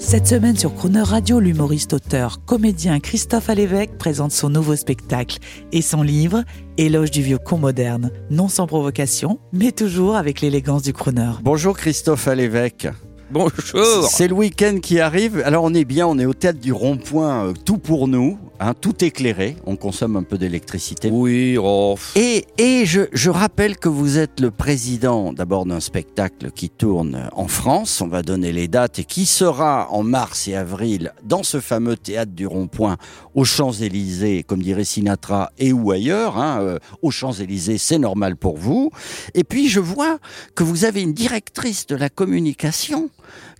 Cette semaine sur Croner Radio, l'humoriste, auteur, comédien Christophe Alévèque présente son nouveau spectacle et son livre Éloge du vieux con moderne, non sans provocation, mais toujours avec l'élégance du crooner. Bonjour Christophe Alévèque. Bonjour. C'est le week-end qui arrive. Alors on est bien, on est au théâtre du rond-point, euh, tout pour nous, hein, tout éclairé. On consomme un peu d'électricité. Oui, oh, Et, et je, je rappelle que vous êtes le président d'abord d'un spectacle qui tourne en France. On va donner les dates et qui sera en mars et avril dans ce fameux théâtre du rond-point aux Champs-Élysées, comme dirait Sinatra, et ou ailleurs. Hein, euh, aux Champs-Élysées, c'est normal pour vous. Et puis je vois que vous avez une directrice de la communication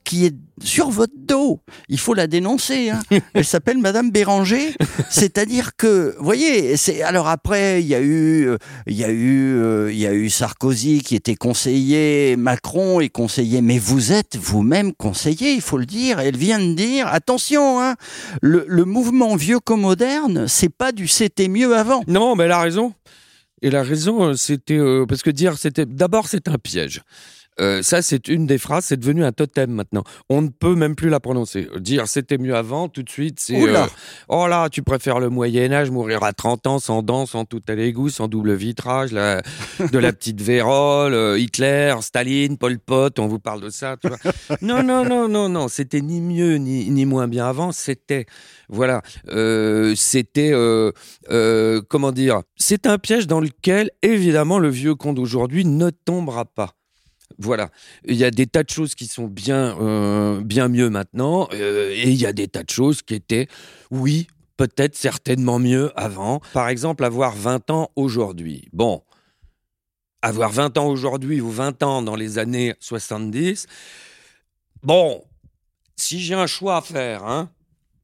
qui est sur votre dos. Il faut la dénoncer. Hein. Elle s'appelle Madame Béranger. C'est-à-dire que, vous voyez, c'est alors après il y a eu, euh, il y a eu, euh, il y a eu Sarkozy qui était conseiller, Macron est conseiller, mais vous êtes vous-même conseiller, il faut le dire. Elle vient de dire, attention, hein, le, le mouvement vieux comme moderne, c'est pas du c'était mieux avant. non, mais elle a raison. Et la raison, euh, c'était euh, parce que dire c'était d'abord c'est un piège. Euh, ça, c'est une des phrases, c'est devenu un totem maintenant. On ne peut même plus la prononcer. Dire c'était mieux avant, tout de suite, c'est euh, oh là, tu préfères le Moyen Âge, mourir à 30 ans sans dents, sans tout à l'égout, sans double vitrage, la- de la petite vérole, euh, Hitler, Staline, Pol Pot, on vous parle de ça. Tu vois. non, non, non, non, non, c'était ni mieux ni, ni moins bien avant. C'était voilà, c'était comment dire, c'est un piège dans lequel évidemment le vieux con d'aujourd'hui ne tombera pas. Voilà, il y a des tas de choses qui sont bien, euh, bien mieux maintenant, euh, et il y a des tas de choses qui étaient, oui, peut-être certainement mieux avant. Par exemple, avoir 20 ans aujourd'hui. Bon, avoir 20 ans aujourd'hui ou 20 ans dans les années 70, bon, si j'ai un choix à faire, hein,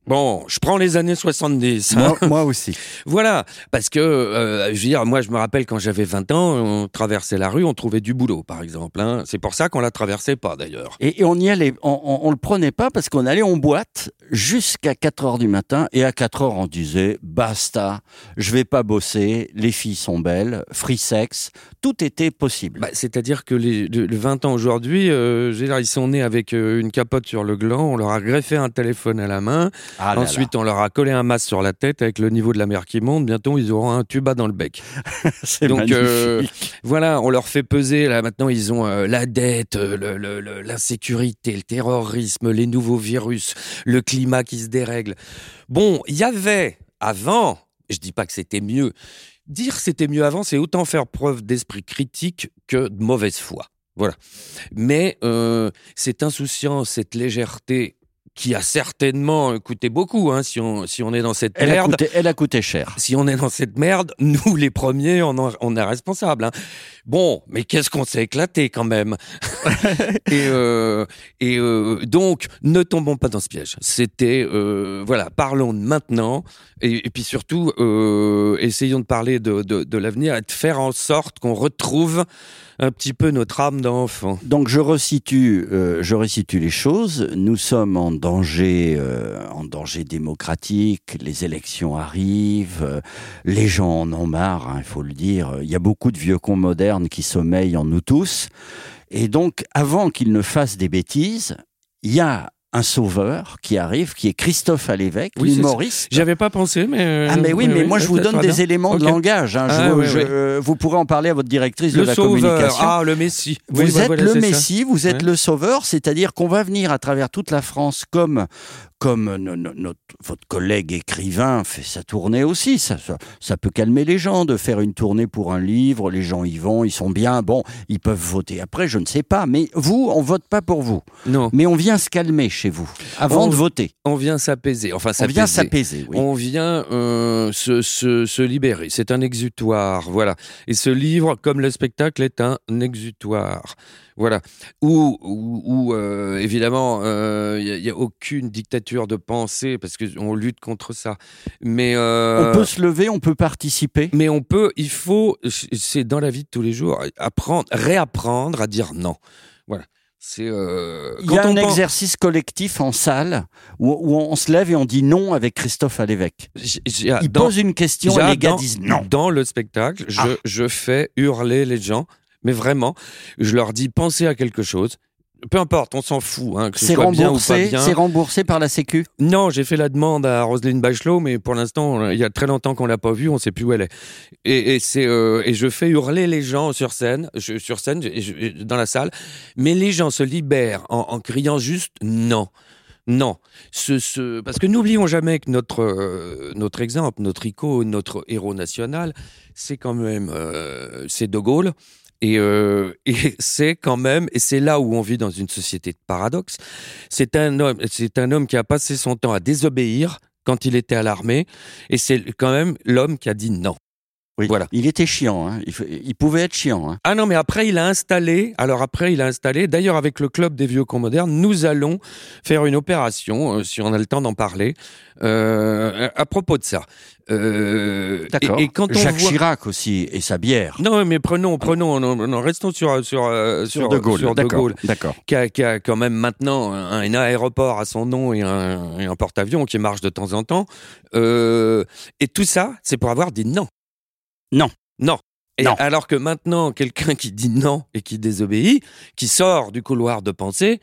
bon, je prends les années 70. hein. Moi, moi aussi. Voilà, parce que, euh, je veux dire, moi je me rappelle quand j'avais 20 ans, on traversait la rue, on trouvait du boulot, par exemple. hein. C'est pour ça qu'on la traversait pas, d'ailleurs. Et, et on y allait, on, on, on le prenait pas parce qu'on allait en boîte jusqu'à 4 heures du matin et à 4 heures on disait basta, je vais pas bosser, les filles sont belles, free sex, tout était possible. Bah, C'est-à-dire que les, le, le 20 ans aujourd'hui, euh, ils sont nés avec euh, une capote sur le gland, on leur a greffé un téléphone à la main, Ah là là. ensuite on leur a collé un masque sur la tête avec le niveau de la mer qui monte, bientôt ils auront un tuba dans le bec. c'est donc, euh, Voilà, on leur fait peser, là maintenant ils ont euh, la dette, euh, le- le- le- l'insécurité, le terrorisme, les nouveaux virus, le climat qui se dérègle. Bon, il y avait avant, je dis pas que c'était mieux, dire c'était mieux avant, c'est autant faire preuve d'esprit critique que de mauvaise foi. Voilà. Mais euh, cette insouciance, cette légèreté qui a certainement coûté beaucoup, hein, si, on, si on est dans cette elle, a merde coûté, elle a coûté cher. si on est dans cette merde, nous les premiers, on, en- on est responsables. hein. Bon, mais qu'est-ce qu'on s'est éclaté quand même. et euh, et euh, donc, ne tombons pas dans ce piège. C'était, euh, voilà, parlons de maintenant. Et, et puis surtout, essayons de parler de, de, de l'avenir et de faire en sorte qu'on retrouve un petit peu notre âme d'enfant. Donc je resitue, euh, je resitue les choses. Nous sommes en danger, euh, en danger démocratique. Les élections arrivent, euh, les gens en ont marre, hein, il faut le dire. Il y a beaucoup de vieux cons modernes qui sommeillent en nous tous. Et donc, avant qu'ils ne fassent des bêtises, il y a un sauveur qui arrive, qui est Christophe Alévèque, Oui, c'est l'humoriste. J'avais pas pensé, mais euh, Ah mais oui, mais moi je vous donne des bien. éléments de langage. hein. Ah, je- euh, vous pourrez en parler à votre directrice de Le la sauveur, communication. ah le Messie. Vous Oui, bah, êtes voilà, le ça. Messie, vous êtes Ouais. le sauveur, c'est-à-dire qu'on va venir à travers toute la France comme comme no- no- notre, votre collègue écrivain fait sa tournée aussi. Ça, ça, ça peut calmer les gens de faire une tournée pour un livre. Les gens y vont, ils sont bien. Bon, ils peuvent voter après, je ne sais pas. Mais vous, on vote pas pour vous. Non, Mais on vient se calmer chez vous avant On- de voter. on vient s'apaiser. Enfin, On vient s'apaiser. Oui. On vient euh, se, se, se libérer. C'est un exutoire, voilà. Et ce livre, comme le spectacle, est un exutoire. Voilà. Où, où, où, euh, évidemment, il n'y a, a aucune dictature de pensée parce qu'on lutte contre ça. Mais euh, On peut se lever, on peut participer. mais on peut, il faut, c'est dans la vie de tous les jours, apprendre, réapprendre à dire non. Voilà. C'est euh, Il y a quand un pense- exercice collectif en salle où, où on se lève et on dit non avec Christophe Alévèque. J- j'ai- Il dans- pose une question et les gars dans- disent non. Dans le spectacle, je, Ah. je fais hurler les gens, mais vraiment, je leur dis pensez à quelque chose. Peu importe, on s'en fout, hein, que ce C'est soit bien ou pas remboursé, bien. c'est remboursé par la Sécu. Non, j'ai fait la demande à Roselyne Bachelot, mais pour l'instant, il y a très longtemps qu'on l'a pas vue, on sait plus où elle est. Et, et c'est euh, et je fais hurler les gens sur scène, je- sur scène, je- je- dans la salle, mais les gens se libèrent en, en criant juste non. Non, ce, ce, parce que n'oublions jamais que notre euh, notre exemple, notre icône, notre héros national, c'est quand même euh, c'est De Gaulle. Et, euh, et c'est quand même, et c'est là où on vit dans une société de paradoxe. C'est un homme, c'est un homme qui a passé son temps à désobéir quand il était à l'armée, et c'est quand même l'homme qui a dit non. Oui. Voilà. Il était chiant. hein. Il, pouvait être chiant. hein. Ah non, mais après il a installé. Alors après il a installé. D'ailleurs avec le club des vieux cons modernes, nous allons faire une opération, euh, si on a le temps d'en parler, euh, à propos de ça. Euh, D'accord. Et, et quand on Jacques voit... Chirac aussi et sa bière. Non, mais prenons, prenons, non, non, restons sur sur euh, Sur De Gaulle. sur De D'accord. Gaulle. D'accord. qui a, qui a quand même maintenant un, un aéroport à son nom et un, et un porte-avions qui marche de temps en temps. Euh, et tout ça, c'est pour avoir dit non. Non. Non. Et Non. alors que maintenant, quelqu'un qui dit non et qui désobéit, qui sort du couloir de pensée,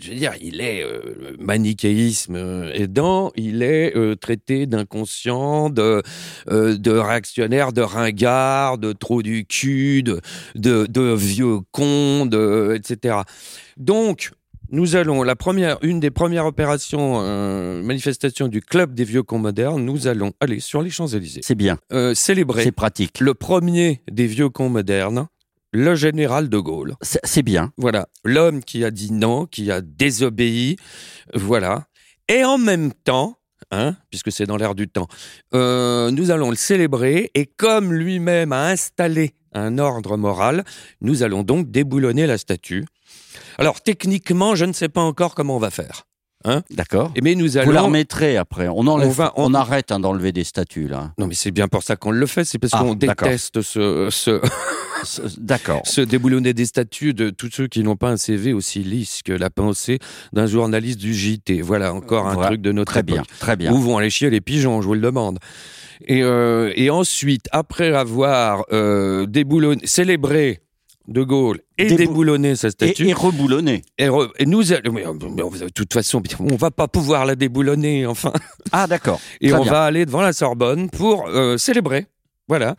je veux dire, il est euh, manichéisme euh, aidant, il est euh, traité d'inconscient, de, de réactionnaire, de ringard, de trop du cul, de, de, de vieux con, de, etc. Donc, nous allons, la première, une des premières opérations, euh, manifestations du Club des Vieux Cons Modernes, nous allons aller sur les Champs-Élysées, C'est bien. euh, célébrer C'est pratique. le premier des Vieux Cons Modernes, le général de Gaulle. C'est bien. Voilà, l'homme qui a dit non, qui a désobéi, voilà. Et en même temps, hein, puisque c'est dans l'air du temps, euh, nous allons le célébrer et comme lui-même a installé un ordre moral, nous allons donc déboulonner la statue. Alors techniquement, je ne sais pas encore comment on va faire. D'accord. Mais nous Vous allons. la remettrez après. On, enlève, On va- on... on- arrête hein, d'enlever des statues là. Non, mais c'est bien pour ça qu'on le fait. C'est parce Ah, qu'on déteste ce, D'accord. se déboulonner des statuts de tous ceux qui n'ont pas un CV aussi lisse que la pensée d'un journaliste du JT. Voilà encore un Voilà. truc de notre Très époque. bien. Très bien. Où vont aller chier les pigeons, je vous le demande. Et, euh, et ensuite, après avoir euh, déboulonné, célébré De Gaulle et Débou- déboulonné sa statue, Et, et reboulonner. et, re- et nous, mais, mais on- de toute façon, on va pas pouvoir la déboulonner, enfin. Ah d'accord. Et Très on bien. va aller devant la Sorbonne pour euh, célébrer. Voilà.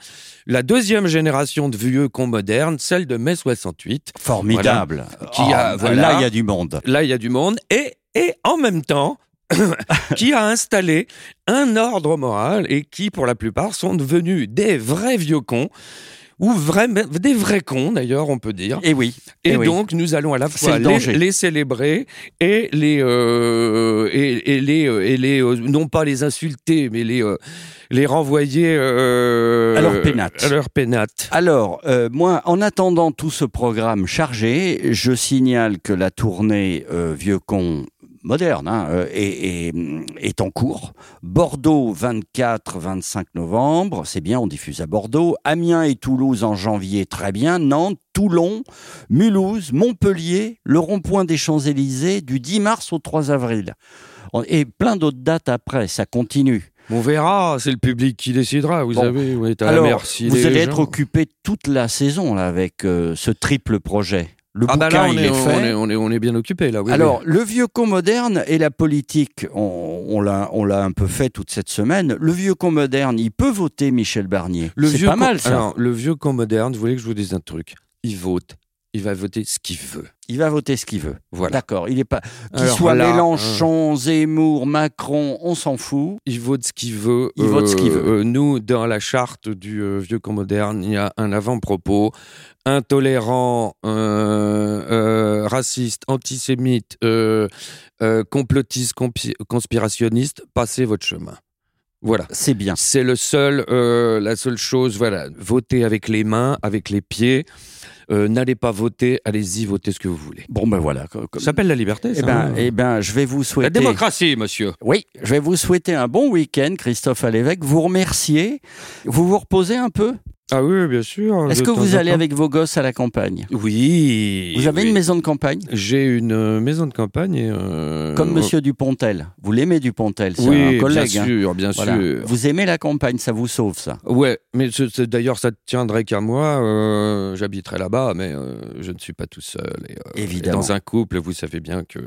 La deuxième génération de vieux cons modernes, celle de mai 68. Formidable. Qui Oh, a- voilà. Là, il y a du monde. Là, il y a du monde. Et, et en même temps, qui a installé un ordre moral et qui, pour la plupart, sont devenus des vrais vieux cons. Ou vrais, des vrais cons, d'ailleurs, on peut dire. Et oui. Et Eh oui. donc, nous allons à la fois le les, célébrer et les, euh, et, et les, euh, et les euh, non pas les insulter, mais les, euh, les renvoyer À leur pénate. À leur pénate. Alors, moi, en attendant tout ce programme chargé, je signale que la tournée Vieux Con moderne hein, euh, est, en cours. Bordeaux, 24-25 novembre, c'est bien, on diffuse à Bordeaux. Amiens et Toulouse en janvier, très bien. Nantes, Toulon, Mulhouse, Montpellier, le rond-point des Champs-Élysées du 10 mars au 3 avril. Et plein d'autres dates après, ça continue. On verra, c'est le public qui décidera, vous Bon. savez. On est à Alors, merci vous allez gens. être occupé toute la saison là, avec euh, ce triple projet. Le Ah bah bouquin, là, on il est, est, fait. on, est, on, est, on est bien occupé là. oui, Alors, oui. le vieux con moderne et la politique, on, on l'a, on l'a un peu fait toute cette semaine. Le vieux con moderne, il peut voter Michel Barnier. le C'est vieux pas con- mal ça. Alors, le vieux con moderne, vous voulez que je vous dise un truc? Il vote. Il va voter ce qu'il veut. Il va voter ce qu'il veut. Voilà. D'accord. Il est pas. Qu'il soit là, Mélenchon, Zemmour, Macron, on s'en fout. Il vote ce qu'il veut. Il vote ce qu'il veut. euh, nous, dans la charte du euh, vieux camp moderne, il y a un avant-propos intolérant, euh, euh, raciste, antisémite, euh, euh, complotiste, conspirationniste. Passez votre chemin. Voilà. C'est bien. C'est le seul, euh, la seule chose. Voilà, voter avec les mains, avec les pieds. Euh, N'allez pas voter, allez-y, votez ce que vous voulez. Bon, ben voilà. Ça s'appelle la liberté, Eh ça. ben, hein. eh ben, je vais vous La souhaiter. démocratie, monsieur. Oui, je vais vous souhaiter un bon week-end, Christophe Alévèque. Vous remercier. Vous vous reposez un peu? Ah oui, bien sûr. Est-ce de que vous allez avec vos gosses à la campagne? Oui. Vous avez oui. une maison de campagne? J'ai une euh, maison de campagne. Et, euh, Comme Monsieur Dupontel. Vous l'aimez Dupontel, c'est Oui, un collègue. bien hein. sûr, bien Voilà. sûr. Vous aimez la campagne, ça vous sauve ça? Ouais, mais d'ailleurs, ça ne tiendrait qu'à moi. euh, J'habiterai là-bas, mais euh, je ne suis pas tout seul. Et, euh, Évidemment. et dans un couple, vous savez bien que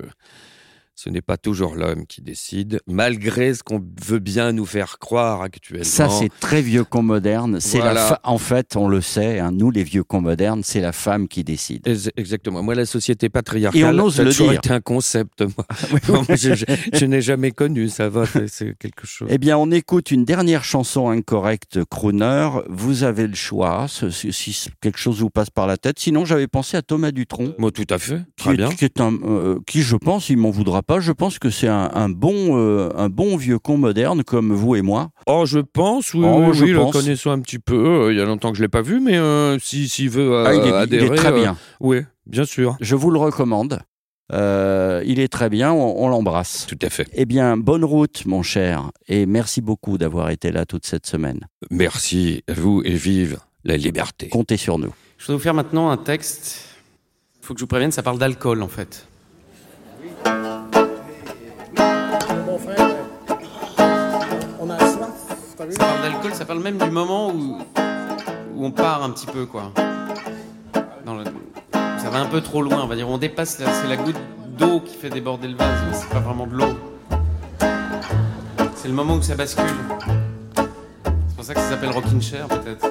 ce n'est pas toujours l'homme qui décide, malgré ce qu'on veut bien nous faire croire actuellement. Ça, c'est très vieux con moderne. C'est la fa- En fait, on le sait, hein, nous, les vieux cons modernes, c'est la femme qui décide. Ex- Exactement. Moi, la société patriarcale, Et on ose ça a le dire. été un concept. Moi, Moi, je, je- je n'ai jamais connu. Ça va, c'est- quelque chose. Eh bien, on écoute une dernière chanson incorrecte crooner. Vous avez le choix, si, quelque chose vous passe par la tête. Sinon, j'avais pensé à Thomas Dutronc. Moi, tout à fait. Qui, Très est- bien. qui est un, euh, qui, je pense, il m'en voudra pas. Je pense que c'est un, un bon, euh, un bon vieux con moderne comme vous et moi. Oh, je pense, oui, Oh, oui, je oui, pense. le connaissant un petit peu. euh, il y a longtemps que je l'ai pas vu, mais euh, si s'il veut euh, Ah, il, est, il est adhérer, très euh, bien. oui, bien sûr. Je vous le recommande. Euh, il est très bien. On, on l'embrasse. Tout à fait. Eh bien, bonne route, mon cher, et merci beaucoup d'avoir été là toute cette semaine. Merci à vous et vive la liberté. Comptez sur nous. Je vais vous faire maintenant un texte. Il faut que je vous prévienne, ça parle d'alcool en fait. Ça parle d'alcool, ça parle même du moment où, où on part un petit peu quoi. Dans le- ça va un peu trop loin, on va dire. On dépasse, la- c'est la goutte d'eau qui fait déborder le vase, mais c'est pas vraiment de l'eau. C'est le moment où ça bascule. C'est pour ça que ça s'appelle Rockin' Chair peut-être.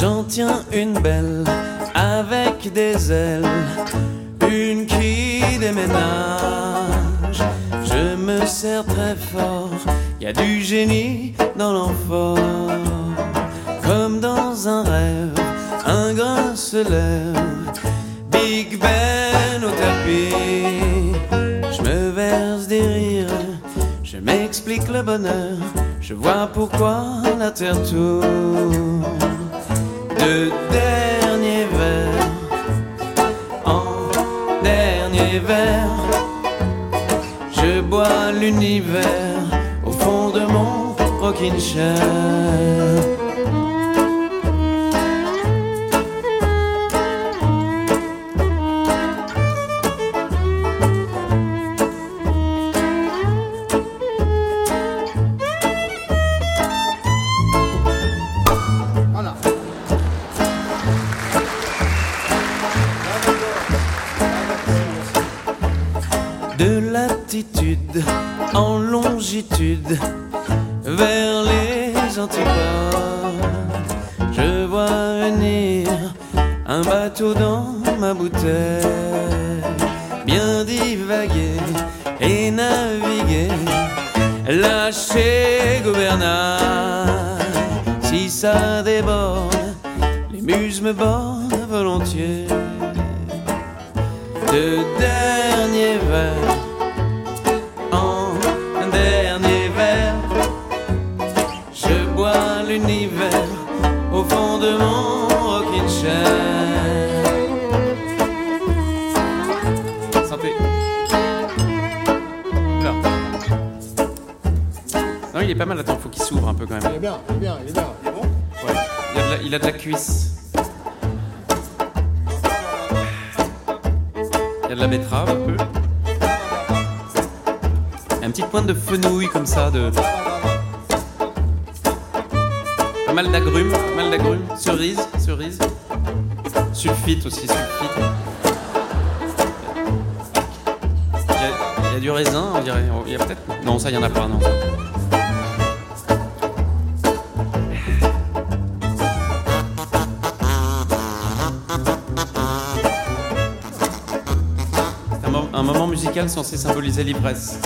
J'en tiens une belle avec des ailes, une qui déménage. Sers très fort, y a du génie dans l'enfort. Comme dans un rêve, un grain se lève, Big Ben au tapis. Je me verse des rires, je m'explique le bonheur, je vois pourquoi la terre tourne de dernier l'univers au fond de mon rocking chair. En longitude vers les antipodes. Je vois venir un bateau dans ma bouteille, bien divaguer et naviguer, lâcher gouvernail. Si ça déborde, les muses me bordent volontiers de pas mal. Attends, faut qu'il s'ouvre un peu quand même. Il est bien, il est bien, il est bien. Ouais. Il a de la, il a de la cuisse. Il y a de la betterave un peu. Et une petite pointe de fenouil comme ça, de. Pas mal d'agrumes, pas mal d'agrumes. Cerise, cerise. Sulfite aussi, sulfite. Il y a, il y a du raisin, on dirait. Il y a peut-être. Non, ça, il y en a pas, non. Un moment musical censé symboliser l'ivresse.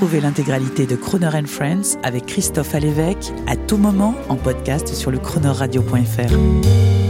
Retrouvez l'intégralité de Croner and Friends avec Christophe Alévèque à tout moment en podcast sur le chronoradio.fr.